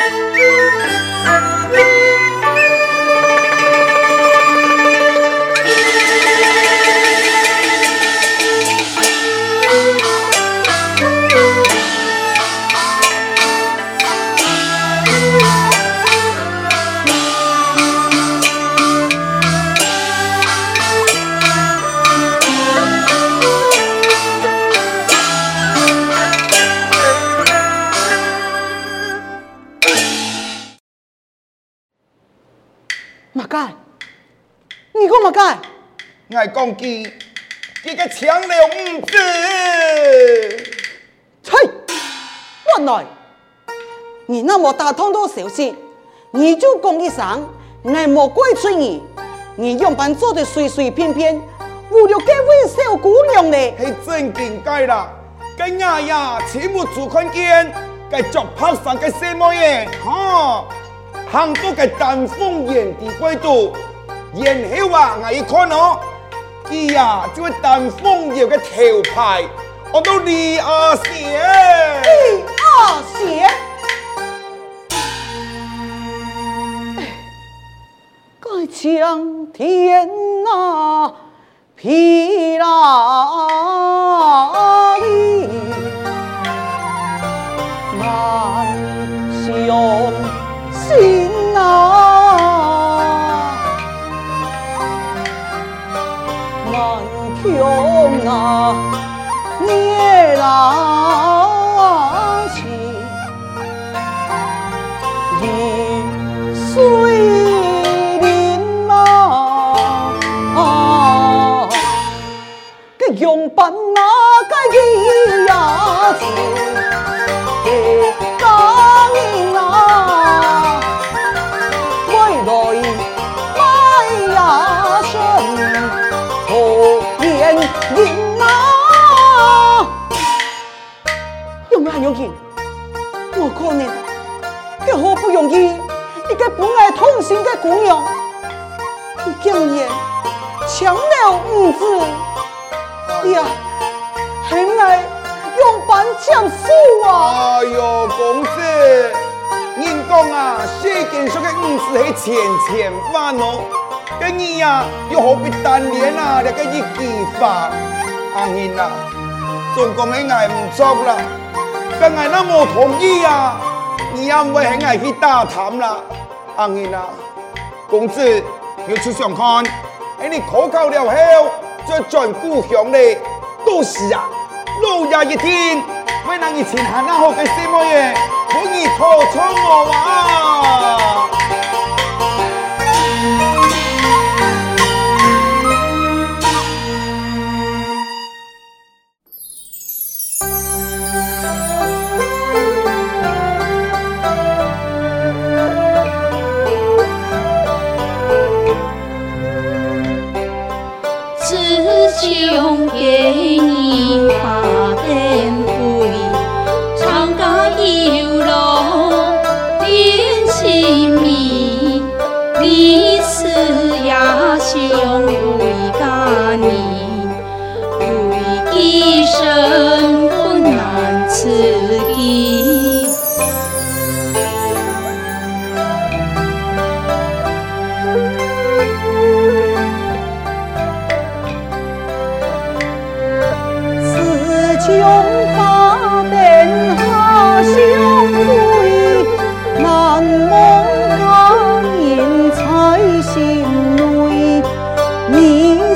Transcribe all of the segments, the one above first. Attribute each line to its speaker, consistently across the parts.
Speaker 1: you 爱讲记，这个强了五子。
Speaker 2: 切，原来你那么大通都消息，你就讲一声，爱莫怪罪你。你样板做的随随便便，误了这位小姑娘呢？
Speaker 1: 是真境界啦，跟丫丫切莫做看见，该做拍上个什么嘢？哈，行多个丹凤眼的贵度，然后啊，我一看哦。伊呀，这位丹凤爷的头牌，我都李阿贤。
Speaker 2: 李阿贤，该将天啊，劈哪里？难相啊，孽郎情，一岁零啊，个样板那个一呀子。心的姑娘，你竟然抢了儿子，哎呀，很爱用板讲数啊！
Speaker 1: 哎呦，公子，人讲啊，世间上的儿子是千千万哦，跟你呀又何必单恋啊？那个一句话，阿英啊，总讲的爱唔错啦。跟俺那么同意啊，你也唔会很爱去打探啦，阿英啊，公子要出上看，哎你考考了后再转故乡嘞，都是啊老爷一听，为难以前下那好个什么耶，可以托出我啊。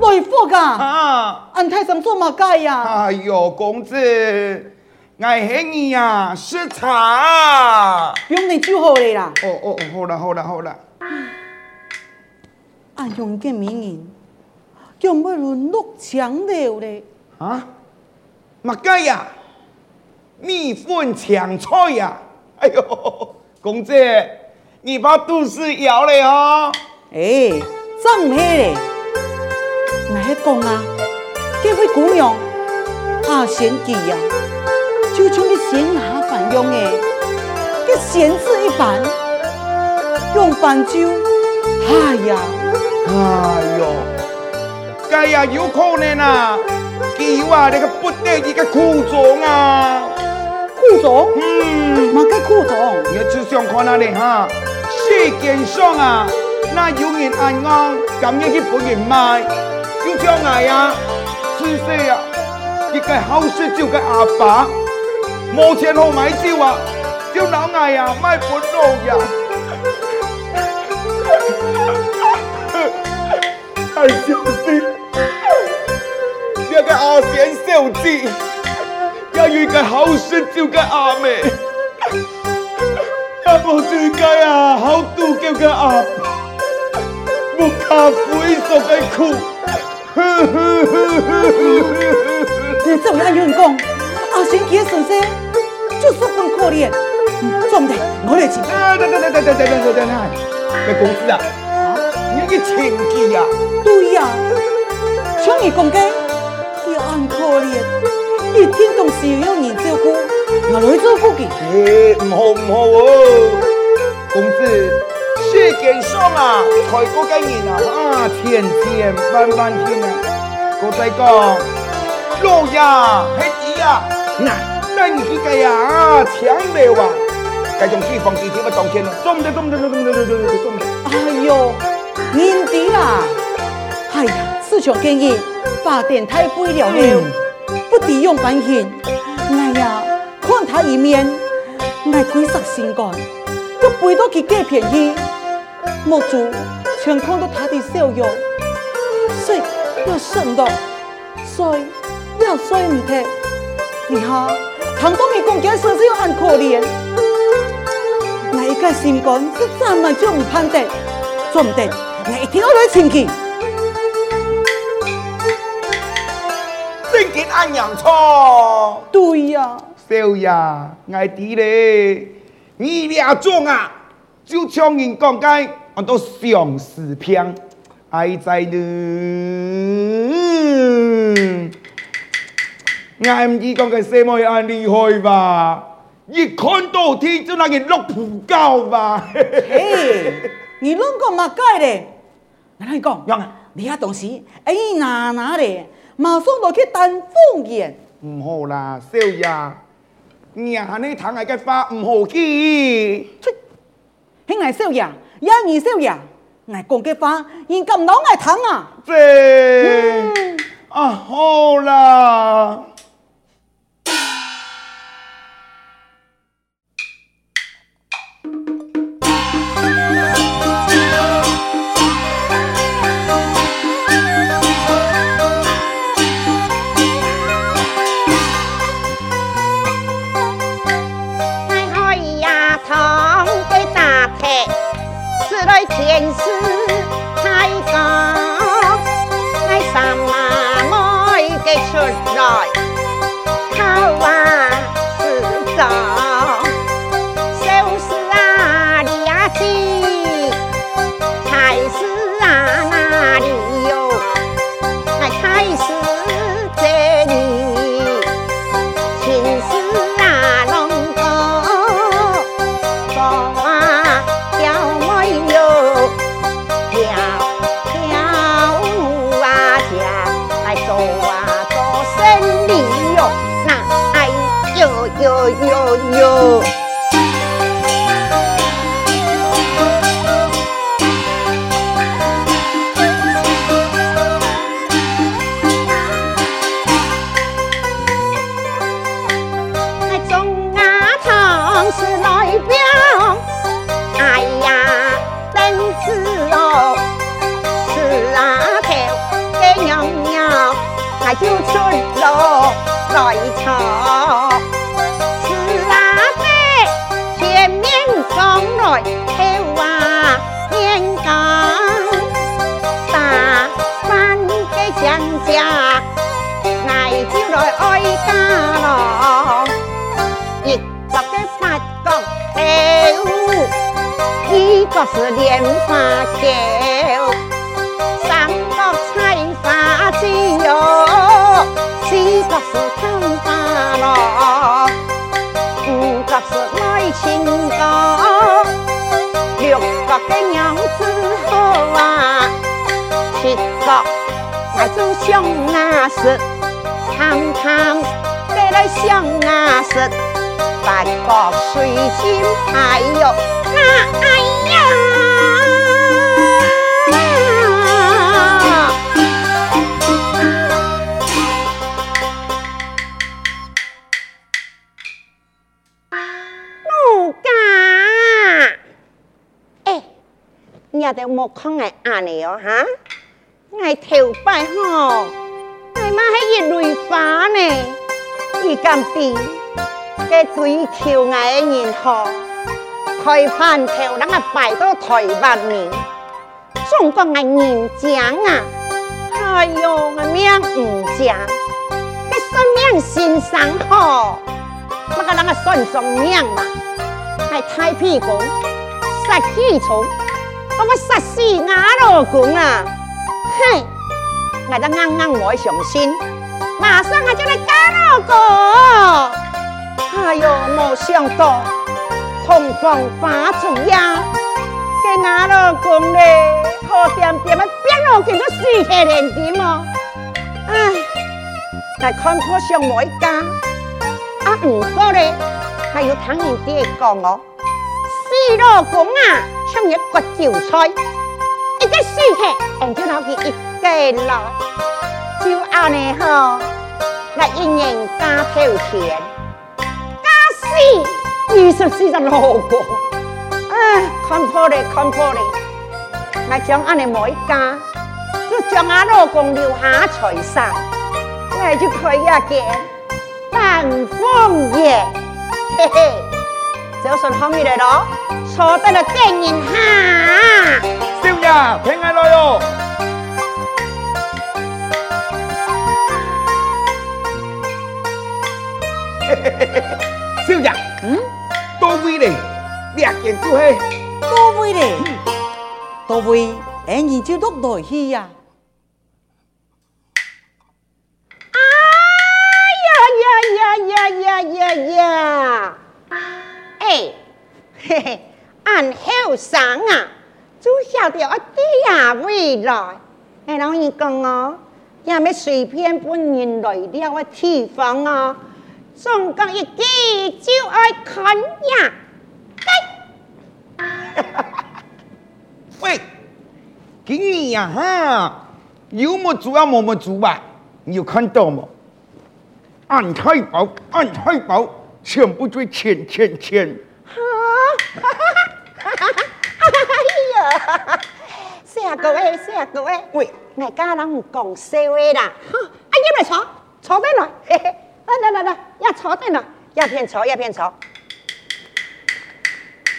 Speaker 2: 来福噶！啊，安太上做马介呀？
Speaker 1: 哎呦，公子，爱恨你呀，是茶。
Speaker 2: 不用你就好了啦。
Speaker 1: 哦哦哦，好了好了好了。
Speaker 2: 俺用个名人。叫乜论六强了嘞？
Speaker 1: 啊，乜鸡呀？蜜粉抢菜呀？哎呦，公子，你把肚子摇了哦。
Speaker 2: 哎，怎黑嘞？我系讲啊，这位姑娘啊贤记呀，就像你仙下凡用的，跟仙子一般，用饭酒，哎呀，
Speaker 1: 哎呦，该呀有可能啊，佢话你个不得已个苦衷啊，
Speaker 2: 苦衷？
Speaker 1: 嗯，
Speaker 2: 嘛个苦衷？
Speaker 1: 你只想看那里哈，世间上啊，那有人安安，咁样去帮人卖，就像我呀，是谁呀？一个好食酒个阿爸，冇钱好买酒啊，就老爱呀卖不动呀。太小心！这个阿贤小子，要有一个好食酒个阿妹，要不就该啊好赌叫个阿爸，不怕非受个苦。
Speaker 2: 你怎么样有人讲？阿贤姐先生就是很可怜，总得我来请。
Speaker 1: 等等等等等等等等等，这公子啊，你个亲戚呀？
Speaker 2: 对呀，像你讲的，他很可怜，一天都需要人照顾，我来照顾佢。
Speaker 1: 诶，唔好唔好哦，公子，世间爽啊，才过几年啊，啊，千千万万千啊，我再讲，老呀，兄弟呀，嗱，等佢个呀，啊，抢了啊，该种地方地点要当钱咯，总得总得总得总得总得总得。
Speaker 2: 哎呦，年底啦！哎呀，市场建议发电太贵了了，不抵用半钱。哎呀，看他一面，爱鬼杀心肝，都背到去几便宜，莫做全看到他的笑容，所以要省到，所以要所以唔得。你看，唐东你讲嘅说是又很可怜，那一个心肝是怎么就唔盼得，做唔得，我一定要来请佢。
Speaker 1: 真见安阳错，
Speaker 2: 对呀，
Speaker 1: 少爷，爱弟嘞，你俩种啊，就像人讲解，我都相思片，爱在呢，爱唔知讲嘅什么安厉害吧？一看到天就那个落普高吧，
Speaker 2: 嘿，你啷个嘛改嘞？我同你讲，
Speaker 1: 样啊，
Speaker 2: 你遐东西，哎，哪哪嘞？马上就去丹凤眼。
Speaker 1: 唔好啦，少爷，你啊你谈下嘅花唔好记。
Speaker 2: 切，兄弟少爷，一二少爷，我讲嘅话，现咁老爱听啊。
Speaker 1: 这、
Speaker 2: 嗯、
Speaker 1: 啊好啦。
Speaker 3: จากนายที่รอยอ้อยกาหนออีกปักได้ปัดกอกเอวอีก็เสือเดียนฟ้าเกวสามก็ใช้ฟ้าจีโยสีก็เสือข้างตาหนอกับเสือน้อยชิงก็เดี๋ยวกับได้ยังซื้อหัวชิดกอก 爱做香啊事，堂堂带来香啊事，八个水晶哎呦。哎呀！奴家，哎，你也得莫看我安尼哦哈！我头摆吼，我妈还一蕊花呢，伊敢比个追求我的人吼。开饭头，人啊摆到台湾面，中国嘅人讲啊，哎呦，我命唔讲，你算命先生好，乜个人啊算算命嘛，系太屁股，杀气虫，我我杀死我老公啊，哼，我都啱啱冇相信，马上我就嚟嫁老公，哎呦，冇想到。同房花烛呀，给俺老公嘞，好点点啊，变了见到死气连天哦！唉，来看破上某一家，啊唔过嘞，还有听人爹讲哦，死老公啊，像一个韭菜，个死气，人就攞佢一个啦，就按呢好，来一年加头钱，加死。二十四十老公，哎，看破咧，看破咧，咪将俺哋每家，就将俺老公留下财产，我就可以啊见丹凤爷，嘿嘿，就算后面嚟咯，坐得了见人哈，
Speaker 1: 少爷平安来哟，嘿嘿嘿嘿，少爷，嗯。多位嘞，两件就系
Speaker 2: 多位嘞，多位，哎，你就落台去呀？
Speaker 3: 哎呀呀呀呀呀呀！哎，嘿嘿，俺后生啊，就晓得我爹呀未来。哎，老二讲哦，也没随便本人来了我地方啊。总共一记就爱看呀！
Speaker 1: 喂，今年呀哈，有么做啊，么么做吧？你有看到吗？按太保，按太保，全部追钱钱钱！
Speaker 3: 哈 哎呀，谢谢各位，谢谢各位。喂，我家人唔讲笑话啦。哈，哎，你来坐，坐边来。嘿嘿。来来来来，要坐定了，要片坐，要片坐。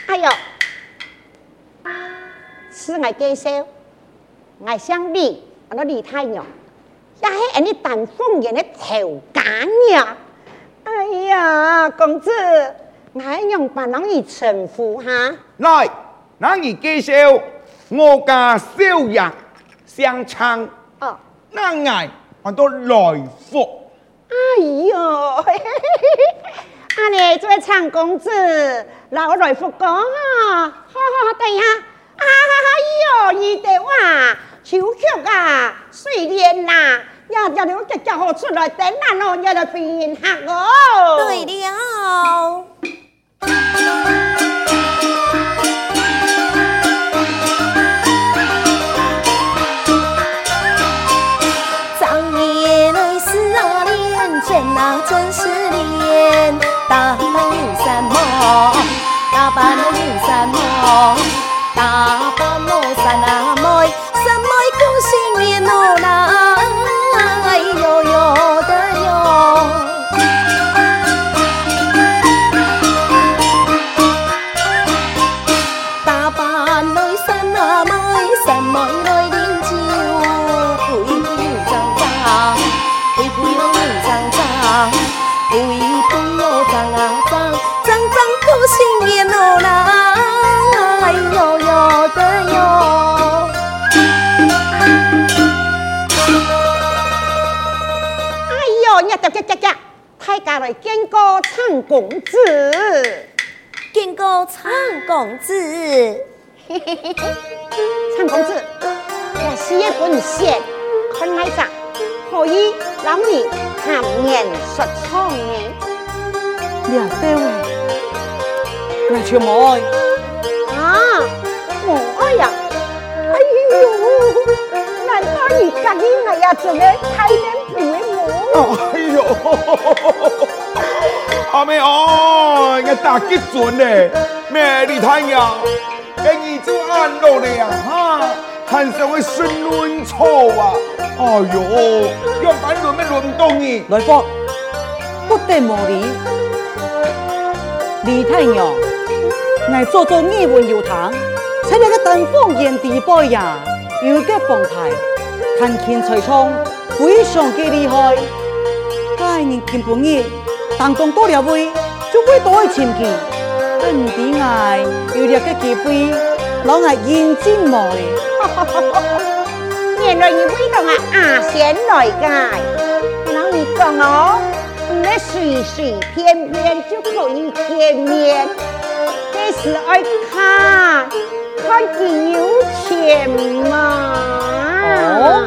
Speaker 3: 哎呦，是我介绍，我姓李，我叫李太阳，也是俺哋丹凤眼的头家呀。哎呀，公子，我用扮啷个称呼哈？
Speaker 1: 来，那你介绍，我家少爷姓昌。哦，那俺我都来福。
Speaker 3: 哎呦，阿你这位长公子，老来福讲啊，好好等一下，哎呦，你的话，秋菊啊，水莲呀，要要你我叫好出来等下咯，要来变客哦。
Speaker 4: 对了。那真是脸，打扮有什么？打扮妹来饮酒，杯又脏脏，杯杯又脏脏，杯杯又脏脏，脏脏可心也怒，哎呦呦的哟。哎呦，你这这这这，大
Speaker 3: 家来见个唱公子，
Speaker 5: 见个唱公子。
Speaker 3: 苍公子，我是一本书，看来着可以让你含言说唱呢。
Speaker 2: 呀，对喂，我全冇爱。
Speaker 3: 啊，冇爱呀？哎呦，难道你家己那样做嘅太难陪我？
Speaker 1: 哎呦！阿妹哦，我大吉准嘞，咩你太阳，给你做安乐的呀哈，喊上个孙伦草啊，哎呦，用板轮没轮到你，
Speaker 2: 来福，不得无礼，李太娘来做做语文有堂，才那个丹凤眼地波呀，有个风台，弹琴吹唱非常嘅厉害，该你听不腻。当中多了位，就会多一千件。本地爱有了个机会，老爱认真么嘞？
Speaker 3: 原来你会同啊阿仙来噶？老你讲哦，那随随便便就可以见面，这是爱看看几有钱嘛？
Speaker 2: 哦，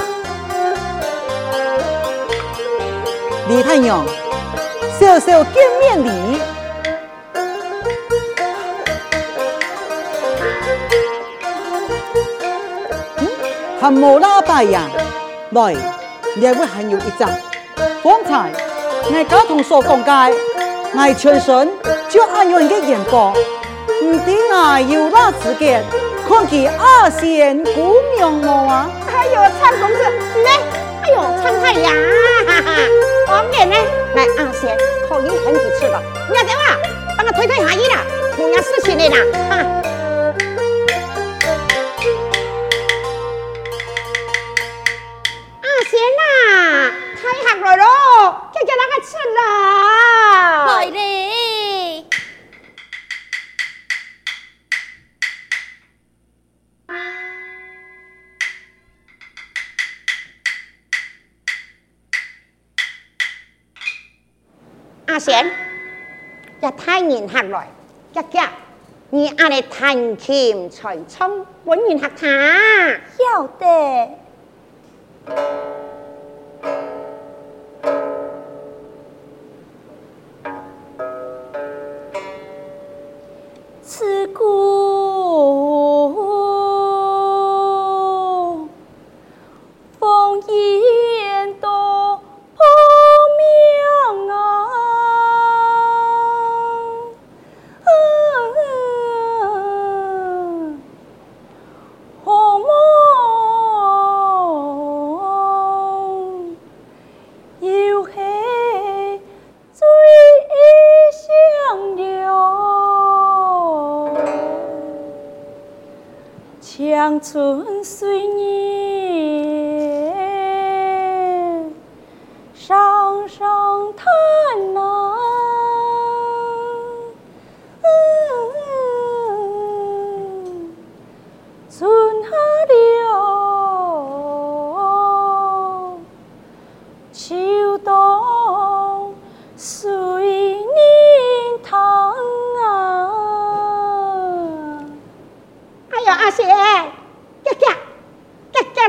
Speaker 2: 李太阳。小小见面礼，还冇喇叭呀？来，两位还有一张。方才我交通所讲解，我全身就按样嘅眼光，唔知我有哪资格看见阿仙姑娘么啊？
Speaker 3: 还有苍公子，呢？哎呦，苍太阳，哈哈，方便呢？来阿仙。可以很几次了，你要怎么？帮我推推下衣啦，有点事情的啦，啊！太年客来，一家你阿嚟弹琴才唱，本年客他
Speaker 5: 要得。此故。
Speaker 3: 长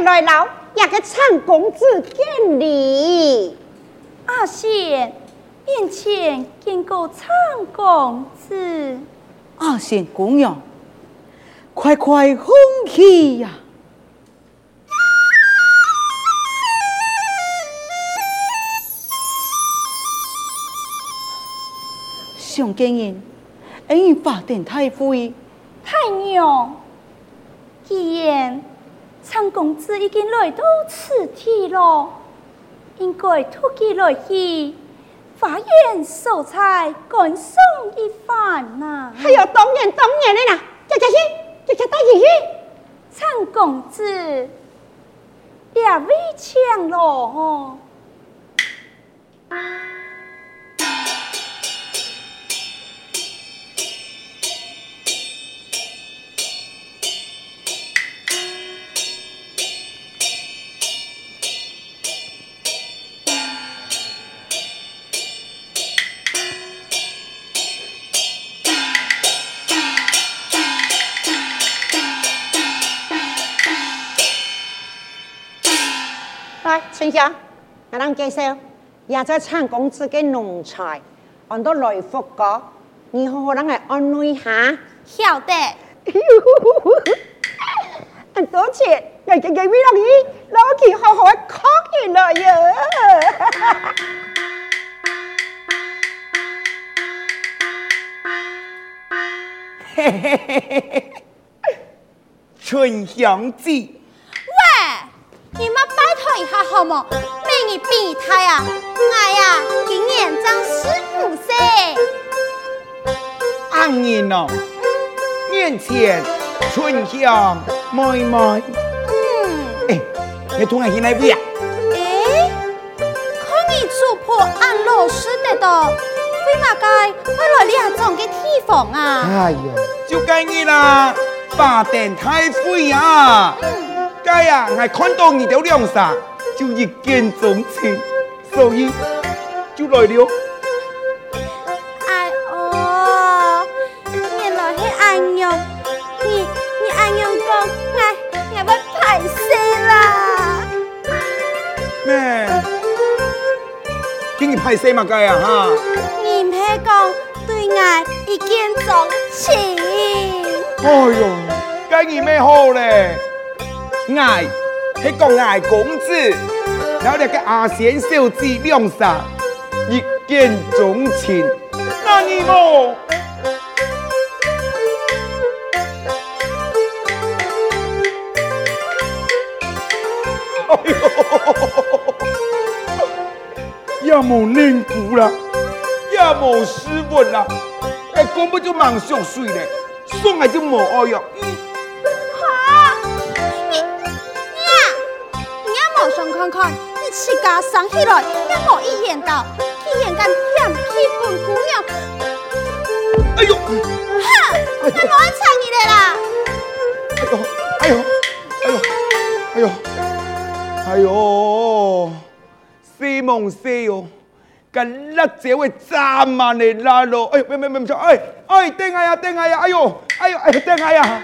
Speaker 3: 来老，也个苍公子见礼。
Speaker 5: 阿仙面前见过苍公子。
Speaker 2: 阿仙姑娘，快快欢喜呀！上见人，恩法殿太妃，
Speaker 5: 太娘，既然。苍公子已经来到此地了，应该突击来去，花园秀才感送一番呐、啊。
Speaker 3: 还有当然当然的啦，这这去，这这带进去。
Speaker 5: 苍公子，两位强了哦。
Speaker 3: 我啷介绍？也在产公子嘅农财，按到来福哥，你好好啷来安慰下。
Speaker 5: 晓得。
Speaker 3: 很多谢，我今日为了你，老去好好考验了呀。
Speaker 1: 嘿嘿嘿嘿嘿，春香子，
Speaker 5: 喂，你们拜托一下好冇？美女备胎啊，我呀今年长十五岁。
Speaker 1: 安年哦，面前春香妹妹，
Speaker 5: 嗯，
Speaker 1: 哎，你突然间来不呀？
Speaker 5: 哎，看你做破俺老师的到，为嘛该会来两种个地方啊？
Speaker 1: 哎呀，就该你啦，八点太灰啊！该呀，我看到你的脸上就一见钟情，所以就来了。
Speaker 5: 哎哦，原来是安样，你你安样讲，我我要歹势啦。
Speaker 1: 咩？给你拍谁嘛？该呀哈？
Speaker 5: 你唔系讲对我一见钟情？
Speaker 1: 哎呦，该你咩好嘞？爱系讲爱公子，然后那个阿贤小姐脸上一见钟情，那你么？哎呦，也冇凝固啦，也冇失温啦，哎，根本就蛮熟睡的，送来就冇
Speaker 5: 爱哟。看看，你自家生起来也冇一眼到，一眼间甜气本姑娘，
Speaker 1: 哎呦，
Speaker 5: 哈，我冇爱睬你的啦。
Speaker 1: 哎呦，哎呦，哎呦，哎呦，哎呦，西蒙西哟，跟辣椒会炸满的辣咯，哎呦，没没没没，哎哎，等下呀，等下呀，哎呦，哎呦，哎呦，等下呀。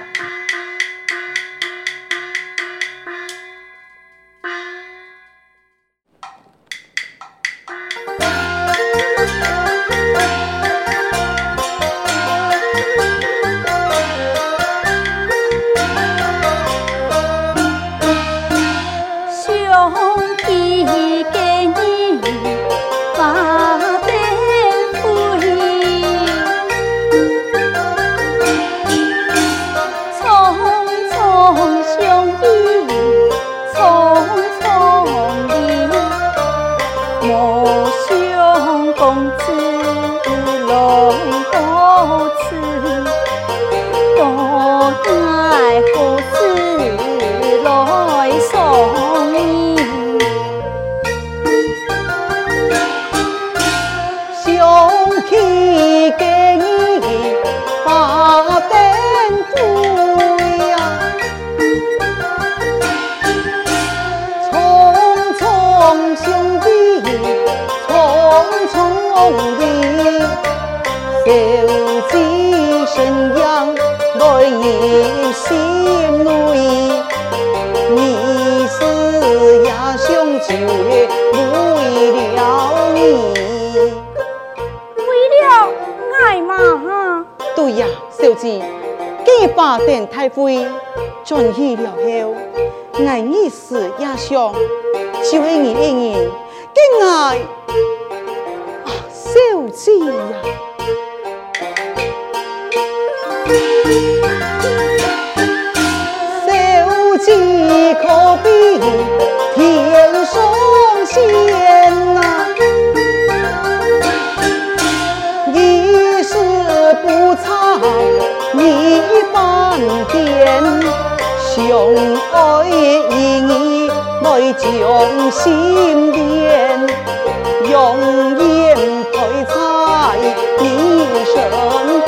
Speaker 2: 手机神阳来夜心内，你是呀兄就为了你。
Speaker 5: 为了爱嘛，
Speaker 2: 对呀，小姐，既八点太会，转去了后，爱你时也想，就会你一人更爱，小姐呀。小姐可比天上仙呐、一世不差你半点，相爱意义来将心连，永远陪在